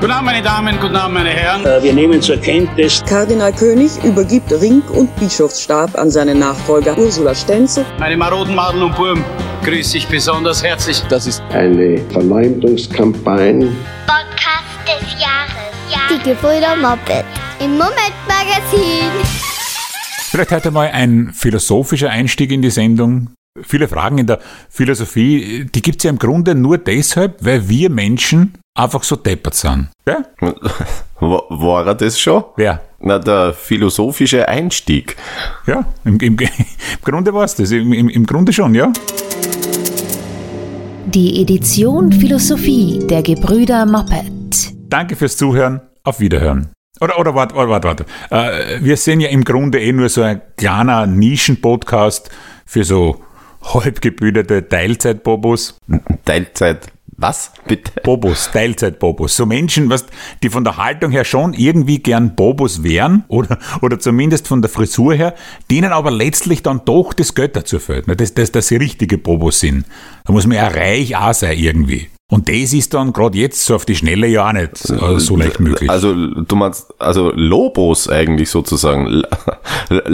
Guten Abend, meine Damen, guten Abend, meine Herren. Äh, Wir nehmen zur Kenntnis, Kardinal König übergibt Ring- und Bischofsstab an seinen Nachfolger Ursula Stenzel. Meine maroden Madeln und Burm, grüße ich besonders herzlich. Das ist eine Verleumdungskampagne. Podcast des Jahres. Ja. Die Gebrüder Moppet. Im Moment-Magazin. Vielleicht heute mal ein philosophischer Einstieg in die Sendung. Viele Fragen in der Philosophie, die gibt's ja im Grunde nur deshalb, weil wir Menschen einfach so deppert sind. Ja? Wa- War er das schon? Wer? Na, der philosophische Einstieg. Ja, im, im, im Grunde war's das. Im, im, Im Grunde schon, ja. Die Edition Philosophie der Gebrüder Moppet. Danke fürs Zuhören. Auf Wiederhören. Oder, oder warte, warte, warte. warte. Äh, wir sind ja im Grunde eh nur so ein kleiner Nischen-Podcast für so halbgebildete Teilzeit-Bobos. Teilzeit. Was? Bitte? Bobos, Teilzeit-Bobos. So Menschen, was, die von der Haltung her schon irgendwie gern Bobos wären oder, oder zumindest von der Frisur her, denen aber letztlich dann doch das dazu fehlt, ne? dass, dass, dass sie richtige Bobos sind. Da muss man ja reich auch sein irgendwie. Und das ist dann gerade jetzt so auf die Schnelle ja auch nicht äh, so leicht möglich. Also, du meinst, also Lobos eigentlich sozusagen.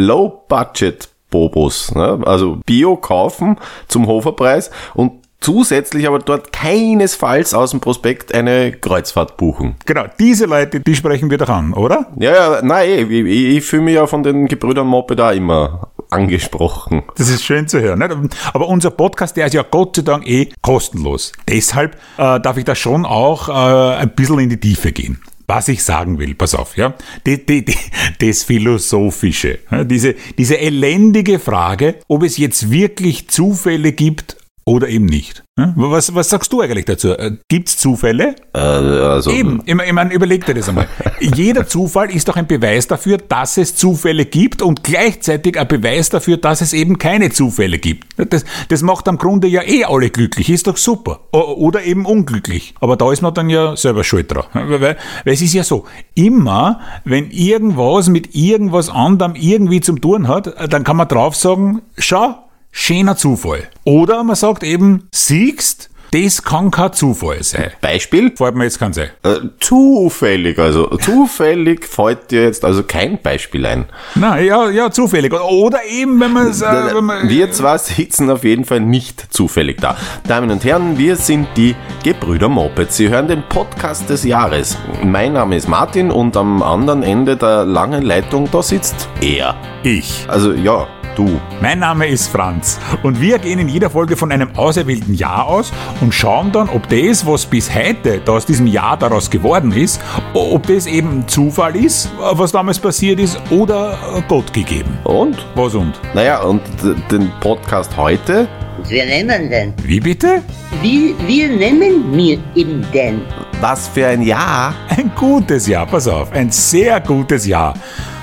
Low-Budget-Bobos. Ne? Also Bio kaufen zum Hoferpreis und zusätzlich aber dort keinesfalls aus dem Prospekt eine Kreuzfahrt buchen. Genau, diese Leute, die sprechen wir doch an, oder? Ja, ja, nein, ich, ich, ich fühle mich ja von den Gebrüdern Moppe da immer angesprochen. Das ist schön zu hören. Nicht? Aber unser Podcast, der ist ja Gott sei Dank eh kostenlos. Deshalb äh, darf ich da schon auch äh, ein bisschen in die Tiefe gehen. Was ich sagen will, pass auf, ja, die, die, die, das Philosophische, diese, diese elendige Frage, ob es jetzt wirklich Zufälle gibt oder eben nicht. Ja? Was, was sagst du eigentlich dazu? Äh, Gibt's Zufälle? Äh, also, Eben, ich meine, ich mein, überleg dir das einmal. Jeder Zufall ist doch ein Beweis dafür, dass es Zufälle gibt und gleichzeitig ein Beweis dafür, dass es eben keine Zufälle gibt. Das, das macht am Grunde ja eh alle glücklich, ist doch super. Oder eben unglücklich. Aber da ist man dann ja selber schuld dran. Weil, weil weil es ist ja so, immer, wenn irgendwas mit irgendwas anderem irgendwie zum tun hat, dann kann man drauf sagen, schau, schöner Zufall. Oder man sagt eben, siegst, das kann kein Zufall sein. Beispiel? Fällt mir jetzt kein sein. Äh, zufällig, also zufällig fällt dir jetzt also kein Beispiel ein. Na, ja, ja, zufällig. Oder eben, wenn man es, äh, wenn man, Wir zwar sitzen auf jeden Fall nicht zufällig da. Damen und Herren, wir sind die Gebrüder Moped. Sie hören den Podcast des Jahres. Mein Name ist Martin und am anderen Ende der langen Leitung, da sitzt er. ich. Also ja, du. Mein Name ist Franz und wir gehen in jeder Folge von einem auserwählten Jahr aus und schauen dann, ob das, was bis heute da aus diesem Jahr daraus geworden ist, ob das eben Zufall ist, was damals passiert ist, oder Gott gegeben. Und? Was und? Naja, und den Podcast heute, Wir nehmen denn. Wie bitte? Wie wir nehmen wir ihm denn. was für ein Jahr? Ein gutes Jahr, pass auf, ein sehr gutes Jahr.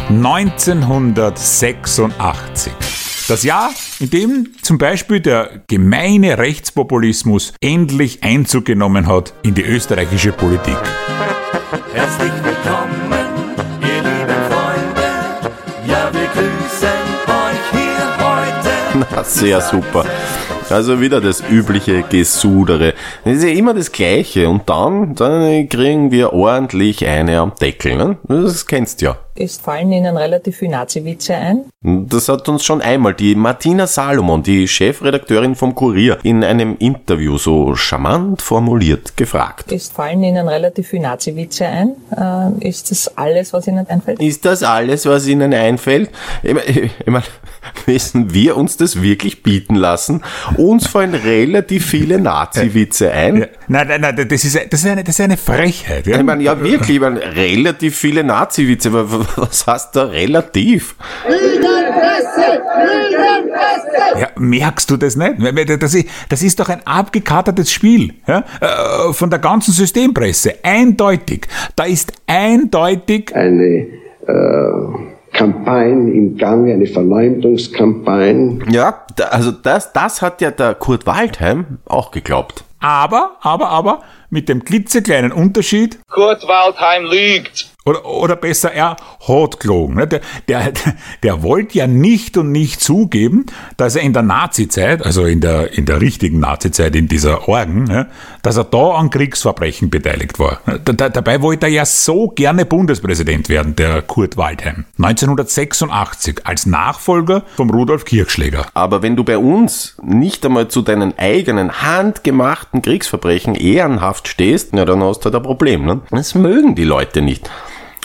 1986. Das Jahr, in dem zum Beispiel der gemeine Rechtspopulismus endlich Einzug genommen hat in die österreichische Politik. Herzlich willkommen, ihr lieben Freunde. Ja, wir grüßen euch hier heute. Na, sehr super. Also wieder das übliche Gesudere. Das ist ja immer das Gleiche. Und dann, dann kriegen wir ordentlich eine am Deckel. Ne? Das kennst du ja. Es fallen Ihnen relativ viele Nazi-Witze ein. Das hat uns schon einmal die Martina Salomon, die Chefredakteurin vom Kurier, in einem Interview so charmant formuliert gefragt. Es fallen Ihnen relativ viele Nazi-Witze ein. Äh, ist das alles, was Ihnen einfällt? Ist das alles, was Ihnen einfällt? Ich mein, ich mein, müssen wir uns das wirklich bieten lassen? Uns fallen relativ viele Nazi-Witze ein. Ja, nein, nein, nein, das ist, das ist, eine, das ist eine Frechheit. Ja? Ich meine, ja wirklich, ich meine, relativ viele Nazi-Witze, aber was heißt da relativ? Ja, merkst du das nicht? Das ist, das ist doch ein abgekartetes Spiel ja? Äh, von der ganzen Systempresse. Eindeutig. Da ist eindeutig Eine äh, Kampagne im Gange, eine Verleumdungskampagne. Ja, also das, das hat ja der Kurt Waldheim auch geglaubt. Aber, aber, aber, mit dem klitzekleinen Unterschied, Kurt Waldheim lügt. Oder, oder besser, er hat gelogen. ne? Der, der, der wollte ja nicht und nicht zugeben, dass er in der Nazizeit, also in der, in der richtigen Nazizeit, in dieser Orgen, ne, dass er da an Kriegsverbrechen beteiligt war. Da, da, dabei wollte er ja so gerne Bundespräsident werden, der Kurt Waldheim. 1986 als Nachfolger vom Rudolf Kirchschläger. Aber wenn du bei uns nicht einmal zu deinen eigenen handgemachten Kriegsverbrechen ehrenhaft stehst, ja, dann hast du halt ein Problem. Ne? Das mögen die Leute nicht.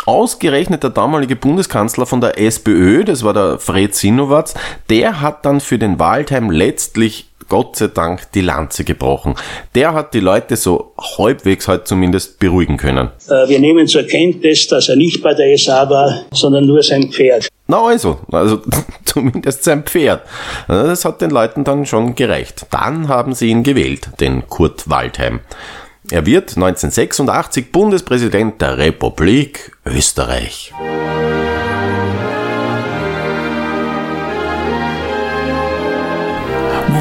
Ausgerechnet der damalige Bundeskanzler von der SPÖ, das war der Fred Sinowatz, der hat dann für den Waldheim letztlich Gott sei Dank die Lanze gebrochen. Der hat die Leute so halbwegs halt zumindest beruhigen können. Äh, Wir nehmen zur Kenntnis, dass er nicht bei der SA war, sondern nur sein Pferd. Na also, also zumindest sein Pferd. Das hat den Leuten dann schon gereicht. Dann haben sie ihn gewählt, den Kurt Waldheim. Er wird 1986 Bundespräsident der Republik Österreich.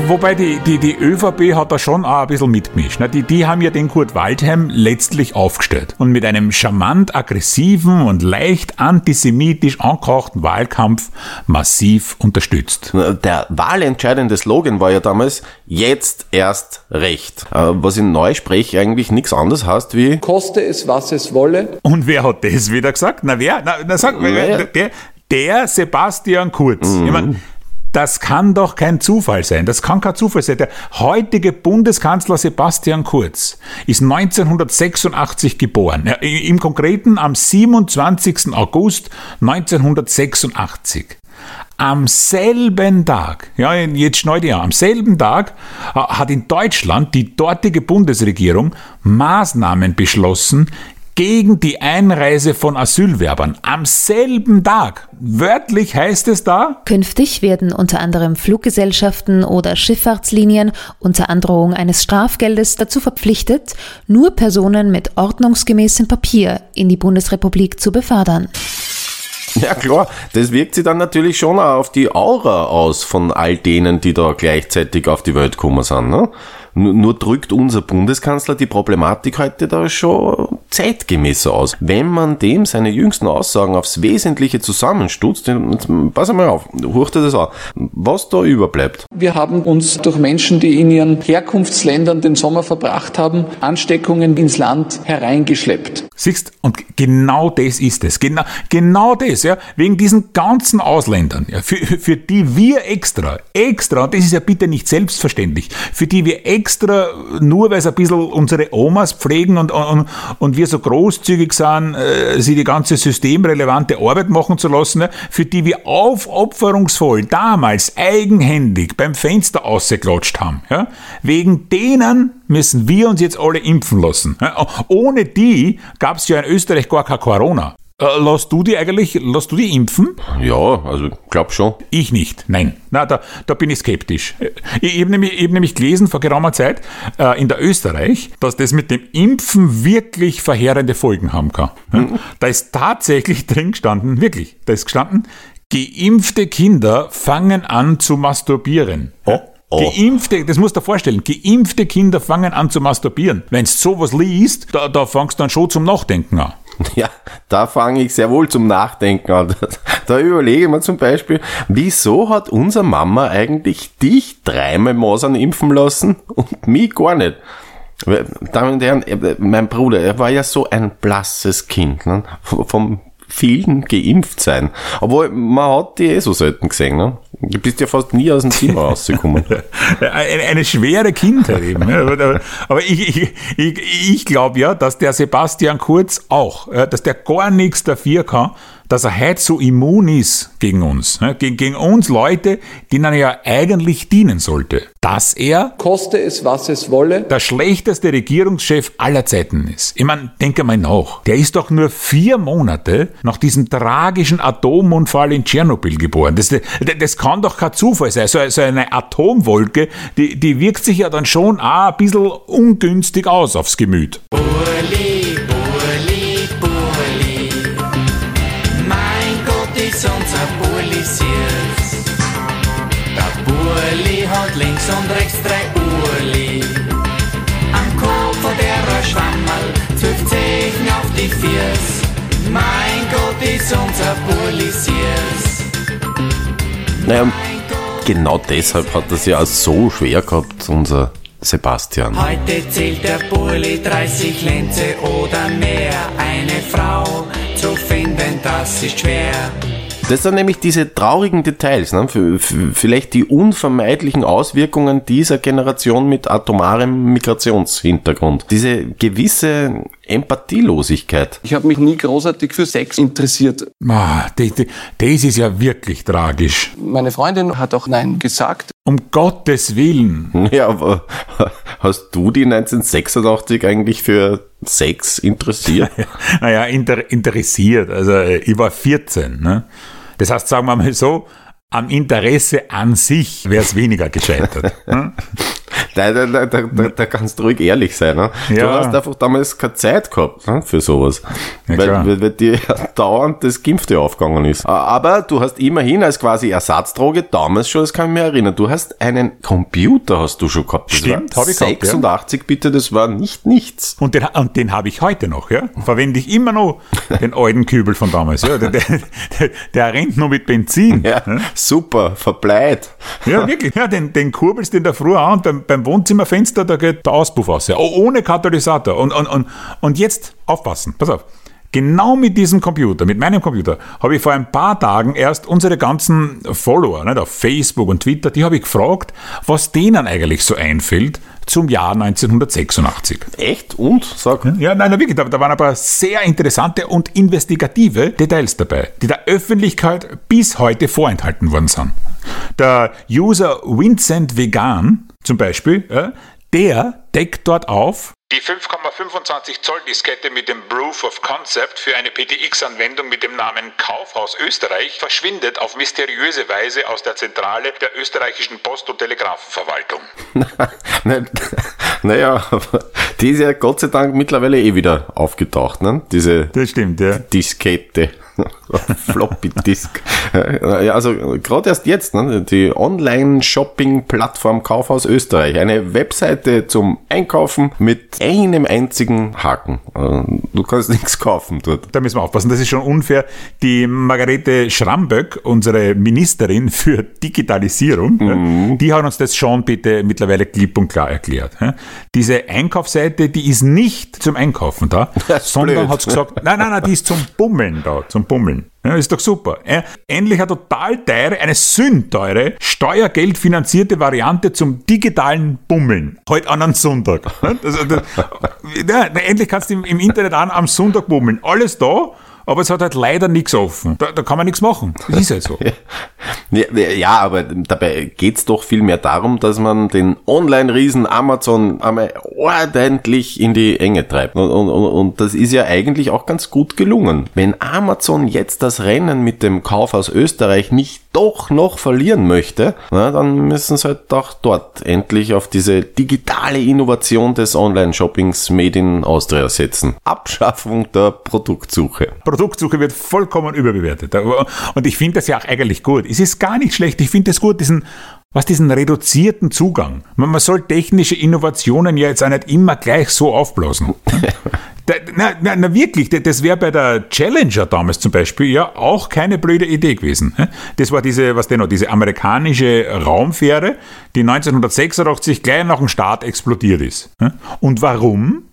Wobei die, die, die ÖVP hat da schon auch ein bisschen mitgemischt. ne? Die, die haben ja den Kurt Waldheim letztlich aufgestellt und mit einem charmant aggressiven und leicht antisemitisch angehauchten Wahlkampf massiv unterstützt. Der wahlentscheidende Slogan war ja damals, jetzt erst recht. Äh, Was in Neusprech eigentlich nichts anderes heißt wie Koste es, was es wolle. Und wer hat das wieder gesagt? Na wer? Na, na sag, Wer? der, der Sebastian Kurz. Mhm. Ich mein, das kann doch kein Zufall sein. Das kann kein Zufall sein. Der heutige Bundeskanzler Sebastian Kurz ist 1986 geboren. Im Konkreten am 27. August 1986. Am selben Tag, ja, jetzt schnell dir an, am selben Tag äh, hat in Deutschland die dortige Bundesregierung Maßnahmen beschlossen gegen die Einreise von Asylwerbern. Am selben Tag. Wörtlich heißt es da, Künftig werden unter anderem Fluggesellschaften oder Schifffahrtslinien unter Androhung eines Strafgeldes dazu verpflichtet, nur Personen mit ordnungsgemäßem Papier in die Bundesrepublik zu befördern. Ja klar, das wirkt sich dann natürlich schon auch auf die Aura aus von all denen, die da gleichzeitig auf die Welt gekommen sind. Ne? Nur, drückt unser Bundeskanzler die Problematik heute da schon zeitgemäßer aus. Wenn man dem seine jüngsten Aussagen aufs Wesentliche zusammenstutzt, dann pass mal auf, hurcht dir das an, was da überbleibt. Wir haben uns durch Menschen, die in ihren Herkunftsländern den Sommer verbracht haben, Ansteckungen ins Land hereingeschleppt. Siehst, und genau das ist es. Genau, genau das, ja. Wegen diesen ganzen Ausländern, ja, für, für die wir extra, extra, und das ist ja bitte nicht selbstverständlich, für die wir extra, nur weil es ein bisschen unsere Omas pflegen und, und, und wir so großzügig sind, äh, sie die ganze systemrelevante Arbeit machen zu lassen, ja, für die wir aufopferungsvoll damals eigenhändig beim Fenster ausgeklatscht haben, ja. Wegen denen müssen wir uns jetzt alle impfen lassen. Ohne die gab es ja in Österreich gar kein Corona. Äh, lass du die eigentlich, lass du die impfen? Ja, also glaub schon. Ich nicht, nein. Na, da, da bin ich skeptisch. Ich, ich habe nämlich, ich hab nämlich gelesen vor geraumer Zeit äh, in der Österreich, dass das mit dem Impfen wirklich verheerende Folgen haben kann. Ja? Da ist tatsächlich drin gestanden, wirklich, da ist gestanden, geimpfte Kinder fangen an zu masturbieren. Oh. Oh. Geimpfte, das musst du dir vorstellen, geimpfte Kinder fangen an zu masturbieren. Wenn du sowas liest, da, da fangst du dann schon zum Nachdenken an. Ja, da fange ich sehr wohl zum Nachdenken an. Da überlege mir zum Beispiel, wieso hat unsere Mama eigentlich dich dreimal Masern impfen lassen und mich gar nicht? Damen und Herren, mein Bruder, er war ja so ein blasses Kind, ne? vom vielen geimpft sein. Obwohl, man hat die eh so selten gesehen. Ne? Du bist ja fast nie aus dem Zimmer rausgekommen. eine, eine schwere Kindheit eben. ne? Aber, aber ich, ich, ich, ich glaube ja, dass der Sebastian Kurz auch, dass der gar nichts dafür kann, dass er heute so immun ist gegen uns, ne? gegen, gegen uns Leute, denen er ja eigentlich dienen sollte. Dass er Koste es, was es wolle. der schlechteste Regierungschef aller Zeiten ist. Ich meine, denke mal nach. Der ist doch nur vier Monate nach diesem tragischen Atomunfall in Tschernobyl geboren. Das, das, das kann doch kein Zufall sein. So, so eine Atomwolke, die, die wirkt sich ja dann schon auch ein bisschen ungünstig aus aufs Gemüt. Burli, Naja, genau deshalb hat das ja so schwer gehabt, unser Sebastian. Heute zählt der Burli 30 Lenze oder mehr. Eine Frau zu finden, das ist schwer. Das sind nämlich diese traurigen Details, ne? Vielleicht die unvermeidlichen Auswirkungen dieser Generation mit atomarem Migrationshintergrund. Diese gewisse Empathielosigkeit. Ich habe mich nie großartig für Sex interessiert. Ah, das, das, ist ja wirklich tragisch. Meine Freundin hat auch Nein gesagt. Um Gottes Willen. Ja, aber hast du die 1986 eigentlich für Sex interessiert? Naja, inter, interessiert. Also äh, ich war 14. Ne? Das heißt, sagen wir mal so, am Interesse an sich wäre es weniger gescheitert. ne? Da, da, da, da, da, kannst du ruhig ehrlich sein. Ne? Du Ja. hast einfach damals keine Zeit gehabt ne? für sowas. Ja, weil, weil, weil dir ja dauernd das Gimpfte aufgegangen ist. Aber du hast immerhin als quasi Ersatzdroge damals schon, das kann ich mir erinnern, du hast einen Computer hast du schon gehabt. Das Stimmt, war hab ich gehabt, ja. 86 bitte, das war nicht nichts. Und den, und den habe ich heute noch, ja. Verwende ich immer noch den alten Kübel von damals. Ja. Der, der, der, rennt nur mit Benzin. Ja, super, verbleit. Ja, wirklich. Ja, den, den kurbelst du in der Früh an und beim, beim Wohnzimmerfenster, da geht der Auspuff aus. Ja. Oh, ohne Katalysator. Und, und, und, und jetzt aufpassen, pass auf. Genau mit diesem Computer, mit meinem Computer, habe ich vor ein paar Tagen erst unsere ganzen Follower nicht, auf Facebook und Twitter, die habe ich gefragt, was denen eigentlich so einfällt zum Jahr 1986. Echt? Und? Sag. Ja, nein, nein, wirklich, da, da waren aber sehr interessante und investigative Details dabei, die der Öffentlichkeit bis heute vorenthalten worden sind. Der User Vincent Vegan zum Beispiel, der deckt dort auf, die 5,25 Zoll Diskette mit dem Proof of Concept für eine PTX-Anwendung mit dem Namen Kaufhaus Österreich verschwindet auf mysteriöse Weise aus der Zentrale der österreichischen Post- und Telegrafenverwaltung. Naja, aber die ist ja Gott sei Dank mittlerweile eh wieder aufgetaucht, ne? Diese Das stimmt, ja. Diskette. Floppy Disk. Ja, also gerade erst jetzt, ne? die Online-Shopping-Plattform Kaufhaus Österreich. Eine Webseite zum Einkaufen mit einem einzigen Haken. Äh, Du kannst nichts kaufen dort. Da müssen wir aufpassen, das ist schon unfair. Die Margarete Schramböck, unsere Ministerin für Digitalisierung, ja, die hat uns das schon bitte mittlerweile klipp und klar erklärt. Diese Einkaufsseite, die ist nicht zum Einkaufen da, sondern blöd. hat gesagt, nein, nein, nein, die ist zum Bummeln da, zum Bummeln. Ja, ist doch super. Ja, endlich eine total teure, eine sündteure, steuergeldfinanzierte Variante zum digitalen Bummeln. Heute an einem Sonntag. Also, das, ja, endlich kannst du im, im Internet an am Sonntag bummeln. Alles da, aber es hat halt leider nichts offen. Da, da kann man nichts machen. Das ist halt so. Ja, aber dabei geht's doch viel mehr darum, dass man den Online-Riesen Amazon einmal ordentlich in die Enge treibt. Und, und- und das ist ja eigentlich auch ganz gut gelungen. Wenn Amazon jetzt das Rennen mit dem Kauf aus Österreich nicht doch noch verlieren möchte, na, dann müssen sie halt auch dort endlich auf diese digitale Innovation des Online-Shoppings Made in Austria setzen. Abschaffung der Produktsuche. Produktsuche wird vollkommen überbewertet. Und ich finde das ja auch eigentlich gut. Es ist gar nicht schlecht. Ich finde es gut, diesen, was diesen reduzierten Zugang. Man, man soll technische Innovationen ja jetzt auch nicht immer gleich so aufblasen. Da, na, na, na wirklich, das- wäre bei der Challenger damals zum Beispiel ja auch keine blöde Idee gewesen. Das war diese, was denn noch, diese amerikanische Raumfähre, die 1986 gleich nach dem Start explodiert ist. Und warum?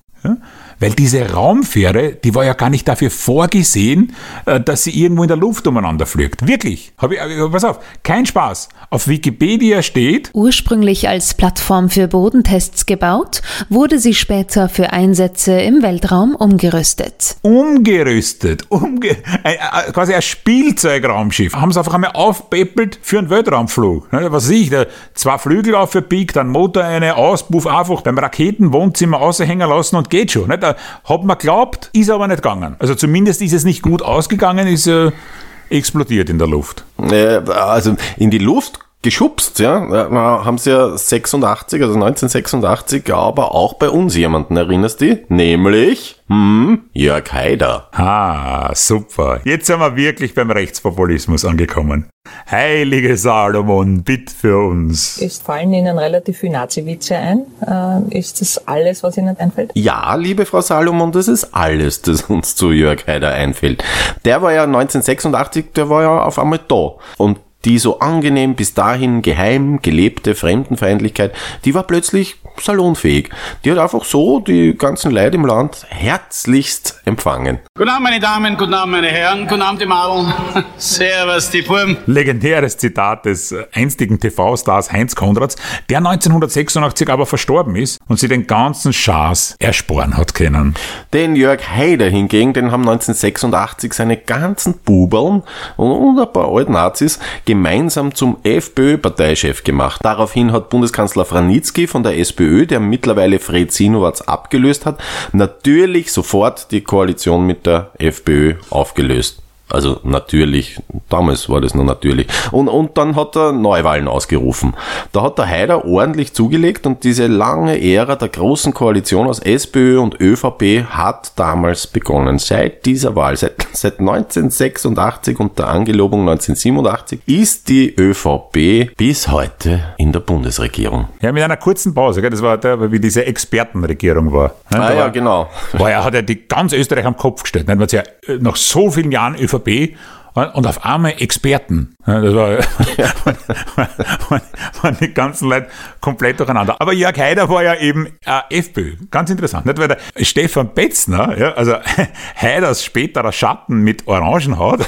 Weil diese Raumfähre, die war ja gar nicht dafür vorgesehen, äh, dass sie irgendwo in der Luft umeinander fliegt. Wirklich. Hab ich, äh, pass auf, kein Spaß. Auf Wikipedia steht, Ursprünglich als Plattform für Bodentests gebaut, wurde sie später für Einsätze im Weltraum umgerüstet. umgerüstet, umge ein, quasi ein Spielzeugraumschiff. Haben sie einfach einmal aufpeppelt für einen Weltraumflug. Ne, Was sehe ich, da zwei Flügel aufgebiegt, einen Motor, eine Auspuff einfach beim Raketenwohnzimmer aushängen lassen und geht schon. Ne? Hat man glaubt, ist aber nicht gegangen. Also zumindest ist es nicht gut ausgegangen, ist äh, explodiert in der Luft. Äh, also in die Luft geschubst, ja, äh, haben sie ja 86, also 1986, aber auch bei uns jemanden, erinnerst du? dich? Nämlich, hm, Jörg Haider. Ah, super. Jetzt sind wir wirklich beim Rechtspopulismus angekommen. Heilige Salomon, bitte für uns. Ist, fallen Ihnen relativ viele Nazi-Witze ein? Äh, ist das alles, was Ihnen einfällt? Ja, liebe Frau Salomon, das ist alles, das uns zu Jörg Haider einfällt. Der war ja 1986, der war ja auf einmal da. Und Die so angenehm bis dahin geheim gelebte Fremdenfeindlichkeit, die war plötzlich salonfähig. Die hat einfach so die ganzen Leute im Land herzlichst empfangen. Guten Abend, meine Damen, guten Abend, meine Herren, guten Abend, die Madel. Servus, die Burm. Legendäres Zitat des einstigen TV-Stars Heinz Konrads, der 1986 aber verstorben ist und sie den ganzen Schaß ersporen hat können. Den Jörg Haider hingegen, den haben 1986 seine ganzen Bubeln und ein paar alten Nazis gemeinsam zum FPÖ-Parteichef gemacht. Daraufhin hat Bundeskanzler Franitzky von der SPÖ, der mittlerweile Fred Sinowatz abgelöst hat, natürlich sofort die Koalition mit der FPÖ aufgelöst. Also natürlich, damals war das noch natürlich. Und, und dann hat er Neuwahlen ausgerufen. Da hat der Haider ordentlich zugelegt und diese lange Ära der großen Koalition aus SPÖ und ÖVP hat damals begonnen. Seit dieser Wahl, seit, seit 1986 und der Angelobung 1987 ist die ÖVP bis heute in der Bundesregierung. Ja, mit einer kurzen Pause, gell? das war der, wie diese Expertenregierung war. Ne? Ah, ja, war, genau. War ja, hat er die ganz Österreich am Kopf gestellt. Ne? Ja nach so vielen Jahren ÖVP und auf einmal Experten. Das war, ja. waren, waren die ganzen Leute komplett durcheinander. Aber Jörg Haider war ja eben äh, FPÖ. Ganz interessant. Nicht? Weil der Stefan Betzner, ja, also Haiders späterer Schatten mit Orangenhaut,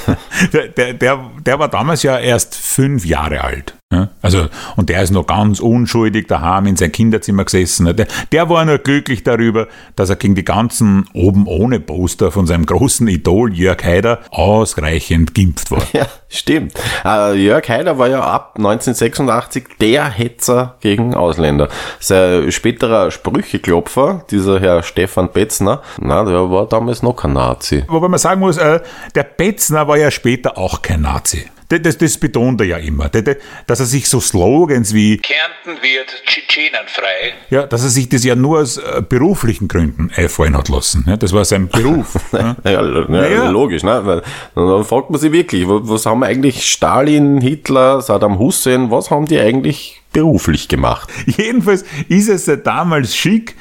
der, der, der, der war damals ja erst fünf Jahre alt. Also, und der ist noch ganz unschuldig daheim in sein Kinderzimmer gesessen. Der, der war nur glücklich darüber, dass er gegen die ganzen oben ohne Poster von seinem großen Idol Jörg Haider ausreichend gimpft war. Ja, stimmt. Uh, Jörg Haider war ja ab 1986 der Hetzer gegen Ausländer. Sein späterer Sprücheklopfer, dieser Herr Stefan Betzner, na, der war damals noch kein Nazi. Wobei man sagen muss, äh, der Betzner war ja später auch kein Nazi. Das, das, betont er ja immer, dass er sich so Slogans wie Kärnten wird Tschetschenenfrei, ja, dass er sich das ja nur aus äh, beruflichen Gründen einfallen hat lassen. Das war sein Beruf. ja, ja, ja, logisch. Ne? Weil, dann fragt man sich wirklich, was haben eigentlich Stalin, Hitler, Saddam Hussein, was haben die eigentlich beruflich gemacht? Jedenfalls ist es ja damals schick,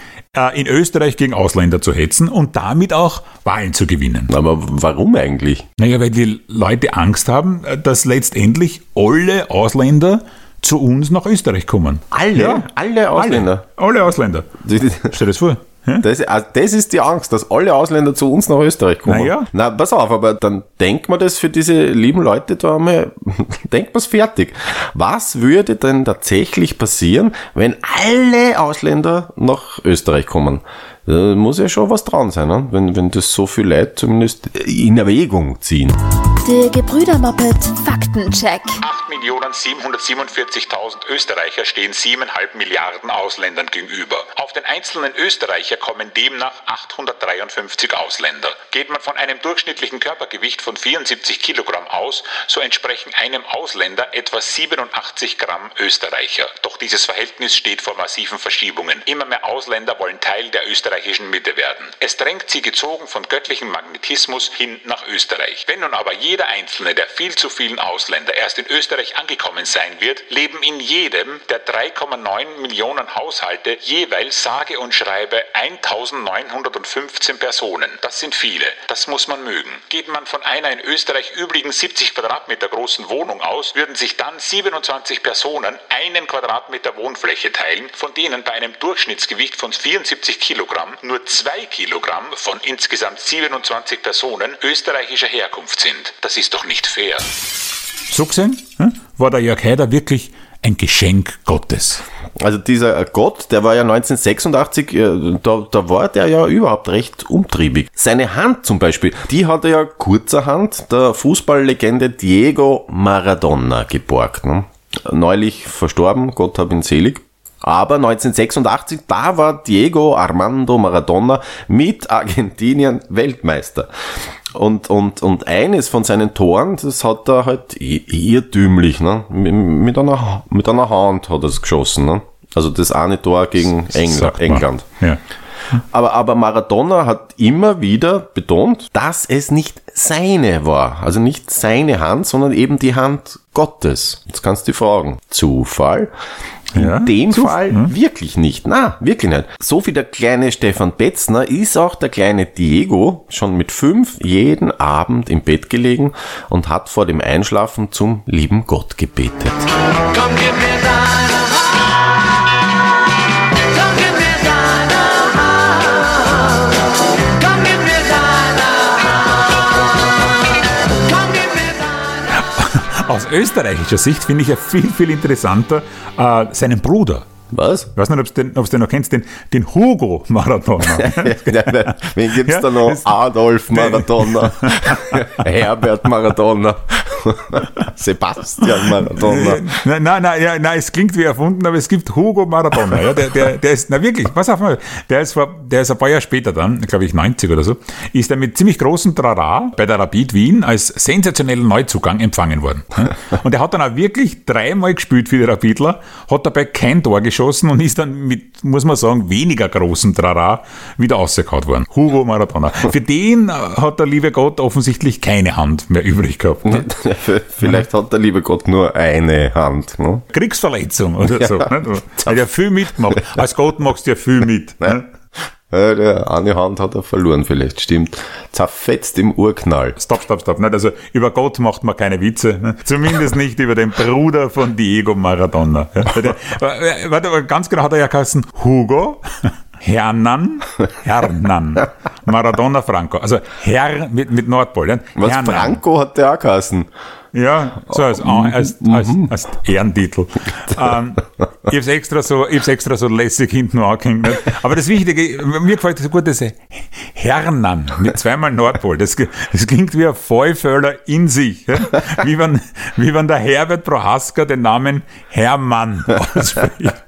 in Österreich gegen Ausländer zu hetzen und damit auch Wahlen zu gewinnen. Aber warum eigentlich? Naja, weil die Leute Angst haben, äh, dass letztendlich alle Ausländer zu uns nach Österreich kommen. Alle? Ja, alle Ausländer? Alle, alle Ausländer. Stell dir das vor. Das, also das ist die Angst, dass alle Ausländer zu uns nach Österreich kommen. Naja. Na, pass auf, aber dann denkt man das für diese lieben Leute da einmal, denkt man es fertig. Was würde denn tatsächlich passieren, wenn alle Ausländer nach Österreich kommen? Da muss ja schon was dran sein, ne? wenn, wenn das so viele Leute zumindest in Erwägung ziehen. Der Gebrüder-Moppet Faktencheck. 8.747.000 Österreicher stehen 7,5 Milliarden Ausländern gegenüber. Auf den einzelnen Österreicher kommen demnach 853 Ausländer. Geht man von einem durchschnittlichen Körpergewicht von 74 Kilogramm aus, so entsprechen einem Ausländer etwa 87 Gramm Österreicher. Doch dieses Verhältnis steht vor massiven Verschiebungen. Immer mehr Ausländer wollen Teil der österreichischen Mitte werden. Es drängt sie gezogen von göttlichem Magnetismus hin nach Österreich. Wenn nun aber jeder jeder einzelne der viel zu vielen Ausländer erst in Österreich angekommen sein wird, leben in jedem der 3,9 Millionen Haushalte jeweils sage und schreibe 1915 Personen. Das sind viele. Das muss man mögen. Geht man von einer in Österreich übrigen 70 Quadratmeter großen Wohnung aus, würden sich dann 27 Personen einen Quadratmeter Wohnfläche teilen, von denen bei einem Durchschnittsgewicht von 74 Kilogramm nur 2 Kilogramm von insgesamt 27 Personen österreichischer Herkunft sind. Das ist doch nicht fair. So gesehen hm, war der Jörg Haider wirklich ein Geschenk Gottes. Also dieser Gott, der war ja 1986, äh, da, da war der ja überhaupt recht umtriebig. Seine Hand zum Beispiel, die hat er ja kurzerhand der Fußballlegende Diego Maradona geborgt. Ne? Neulich verstorben, Gott hab ihn selig. Aber 1986, da war Diego Armando Maradona mit Argentinien Weltmeister. Und, und, und eines von seinen Toren, das hat er halt irrtümlich, ne? Mit einer, mit einer Hand hat er es geschossen, ne? Also das eine Tor gegen England. England. Ja. Aber, aber Maradona hat immer wieder betont, dass es nicht seine war. Also nicht seine Hand, sondern eben die Hand Gottes. Jetzt kannst du fragen. Zufall? In Ja, dem Zuf- Fall hm? wirklich nicht. Na, wirklich nicht. So wie der kleine Stefan Betzner ist auch der kleine Diego schon mit fünf jeden Abend im Bett gelegen und hat vor dem Einschlafen zum lieben Gott gebetet. Komm, gib mir deine Aus österreichischer Sicht finde ich ja viel, viel interessanter äh, seinen Bruder. Was? Ich weiß nicht, ob du den, den noch kennst, den, den Hugo Maradona. Wen gibt's Ja, da noch? Adolf Maradona, Herbert Maradona, Sebastian Maradona. Nein, nein, nein, ja, nein, es klingt wie erfunden, aber es gibt Hugo Maradona. Ja, der, der, der ist, na wirklich, pass auf mal, der ist, vor, der ist ein paar Jahre später dann, glaube ich 90 oder so, ist er mit ziemlich großem Trara bei der Rapid Wien als sensationellen Neuzugang empfangen worden. Und er hat dann auch wirklich dreimal gespielt für die Rapidler, hat dabei kein Tor geschossen und ist dann mit, muss man sagen, weniger großem Trara wieder ausgekaut worden. Hugo Maradona. Für den äh, hat der liebe Gott offensichtlich keine Hand mehr übrig gehabt. Ne? Vielleicht hat der liebe Gott nur eine Hand. Ne? Kriegsverletzung oder Ja. so. Ne? Du hat ja viel mitgemacht. Als Gott machst du ja viel mit. Ne? Ja, eine Hand hat er verloren, vielleicht, stimmt. Zerfetzt im Urknall. Stopp, stopp, stopp. Nicht? Also über Gott macht man keine Witze. Ne? Zumindest nicht über den Bruder von Diego Maradona. Ja? Der, äh, warte, ganz genau hat er ja geheißen Hugo. Hernan, Hernan, Maradona Franco. Also Herr mit, mit Nordpol. Ja? Was, Hernan. Franco hat der auch geheißen? Ja, so als, als, als, als Ehrentitel. ähm, ich hab's extra so, ich hab's extra so lässig hinten angehängt. Aber das Wichtige, mir gefällt das gut, das Hernan mit zweimal Nordpol. Das, das klingt wie ein Vollvöller in sich. Ja? Wie wenn, wie wenn der Herbert Prohaska den Namen Hermann ausspricht.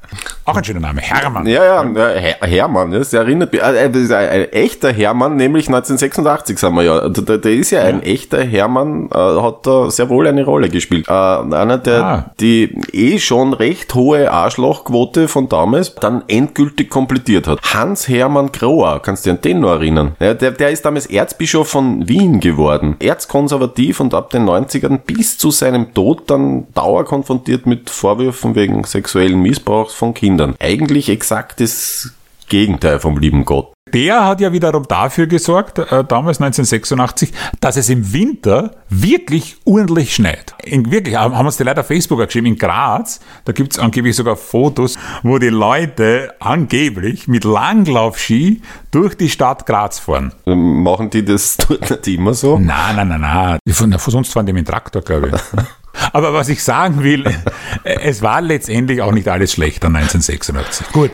Auch ein schöner Name, Hermann. Ja, ja, ja, Her Hermann, das erinnert mich. äh, Das ist ein, ein echter Hermann, nämlich 1986 sind wir ja. Der, der ist ja, ein echter Hermann, äh, hat da sehr wohl eine Rolle gespielt. Äh, einer, der Ah. die eh schon recht hohe Arschlochquote von damals dann endgültig komplettiert hat. Hans Hermann Grohr, kannst du dich an den noch erinnern? Ja, der, der ist damals Erzbischof von Wien geworden. Erzkonservativ und ab den 90ern bis zu seinem Tod dann dauerkonfrontiert mit Vorwürfen wegen sexuellen Missbrauchs von Kindern. Eigentlich exakt das Gegenteil vom lieben Gott. Der hat ja wiederum dafür gesorgt, äh, damals 1986, dass es im Winter wirklich ordentlich schneit. In, wirklich, haben uns die Leute auf Facebook geschrieben, in Graz, da gibt's angeblich sogar Fotos, wo die Leute angeblich mit Langlaufski durch die Stadt Graz fahren. Ähm, Machen die das dort nicht immer so? Nein, nein, nein, nein. Von sonst fahren die mit dem Traktor, glaube ich. Aber was ich sagen will, es war letztendlich auch nicht alles schlecht an 1986. Gut,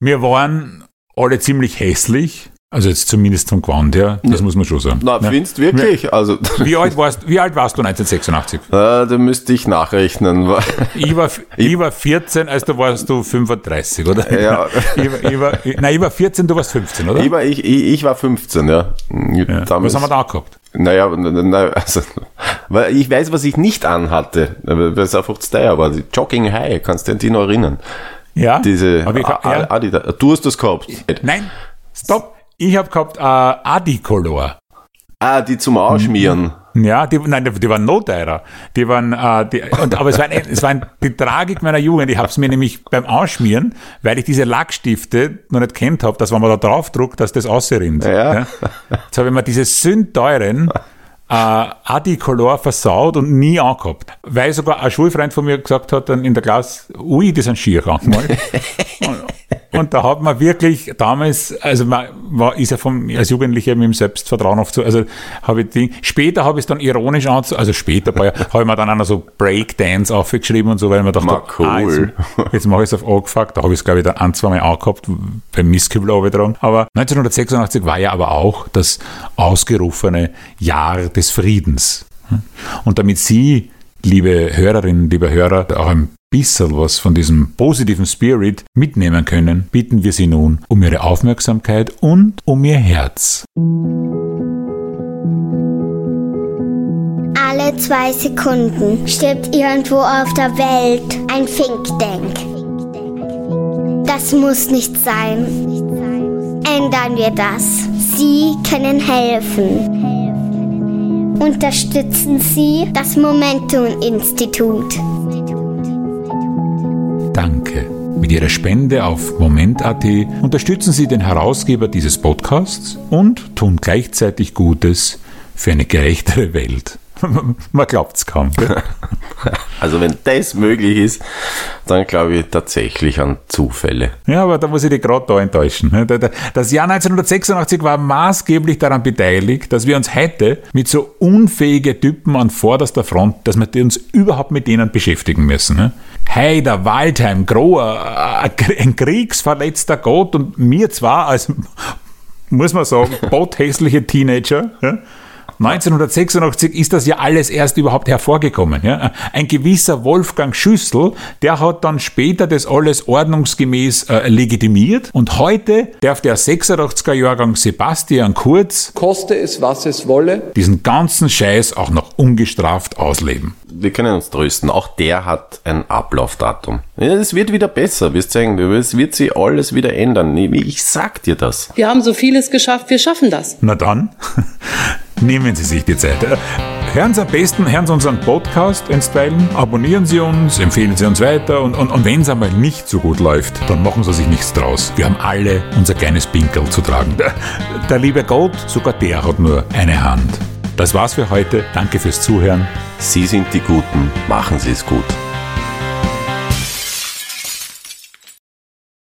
wir waren alle ziemlich hässlich, also jetzt zumindest vom Gewand her, das muss man schon sagen. Na, Ja. findest wirklich? Also, Wie alt warst, wie alt warst du 1986? äh, da müsste ich nachrechnen. Ich war, ich war 14, als du warst du 35, oder? Ja. Ich war, ich war, nein, ich war 14, du warst 15, oder? Ich war, ich, ich, war 15, ja. ja. Was haben wir da gehabt? Naja, na, na, also, weil ich weiß, was ich nicht anhatte, weil es einfach zu teuer war. Jogging High, kannst du dich an die noch erinnern? Ja. Diese Aber ich, ja. Adidas. Du hast das gehabt. Nein, stopp. Ich habe gehabt äh, Adicolor. Ah, die zum Ausschmieren. Ja, die, nein, die, die waren noch teurer. Die waren, äh, die, und, aber es war, ein, es war ein, die Tragik meiner Jugend. Ich habe es mir nämlich beim Ausschmieren, weil ich diese Lackstifte noch nicht kennt habe, dass wenn man da drauf druckt, dass das ausrinnt. Ja. Jetzt habe ich mir diese sündteuren äh, Adicolor versaut und nie angehabt. Weil sogar ein Schulfreund von mir gesagt hat dann in der Klasse, ui, die sind schier manchmal. Und da hat man wirklich damals, also man war, ist ja vom, als Jugendlicher mit dem Selbstvertrauen oft so, also habe ich Ding, später habe ich es dann ironisch an, also später bei, habe ich mir dann auch noch so Breakdance aufgeschrieben und so, weil ich mir dachte, Ma, cool. ah, jetzt, jetzt mache ich es auf angefuckt, da habe ich es glaube ich dann ein, zwei Mal angehabt, beim Misskübel dran. Aber 1986 war ja aber auch das ausgerufene Jahr des Friedens. Und damit Sie, liebe Hörerinnen, liebe Hörer, auch ein bisschen was von diesem positiven Spirit mitnehmen können, bitten wir Sie nun um Ihre Aufmerksamkeit und um Ihr Herz. Alle zwei Sekunden stirbt irgendwo auf der Welt ein Think Tank. Das muss nicht sein. Ändern wir das. Sie können helfen. Unterstützen Sie das Momentum-Institut. Danke. Mit Ihrer Spende auf Moment.at unterstützen Sie den Herausgeber dieses Podcasts und tun gleichzeitig Gutes für eine gerechtere Welt. Man glaubt es kaum. Also wenn das möglich ist, dann glaube ich tatsächlich an Zufälle. Ja, aber da muss ich dich gerade da enttäuschen. Das Jahr 1986 war maßgeblich daran beteiligt, dass wir uns heute mit so unfähigen Typen an vorderster Front, dass wir uns überhaupt mit denen beschäftigen müssen. Heider, Waldheim, Groher, ein kriegsverletzter Gott und mir zwar als, muss man sagen, bothässliche Teenager, 1986 ist das ja alles erst überhaupt hervorgekommen. Ja? Ein gewisser Wolfgang Schüssel, der hat dann später das alles ordnungsgemäß äh, legitimiert und heute darf der 86er Jahrgang Sebastian Kurz, koste es was es wolle, diesen ganzen Scheiß auch noch ungestraft ausleben. Wir können uns trösten, auch der hat ein Ablaufdatum. Es wird wieder besser, wirst sehen, es wird sich alles wieder ändern. Ich sag dir das. Wir haben so vieles geschafft, wir schaffen das. Na dann. Nehmen Sie sich die Zeit. Hören Sie am besten, hören Sie unseren Podcast einstweilen, abonnieren Sie uns, empfehlen Sie uns weiter und, und, und wenn es einmal nicht so gut läuft, dann machen Sie sich nichts draus. Wir haben alle unser kleines Pinkel zu tragen. Der, der liebe Gott, sogar der hat nur eine Hand. Das war's für heute. Danke fürs Zuhören. Sie sind die Guten. Machen Sie es gut.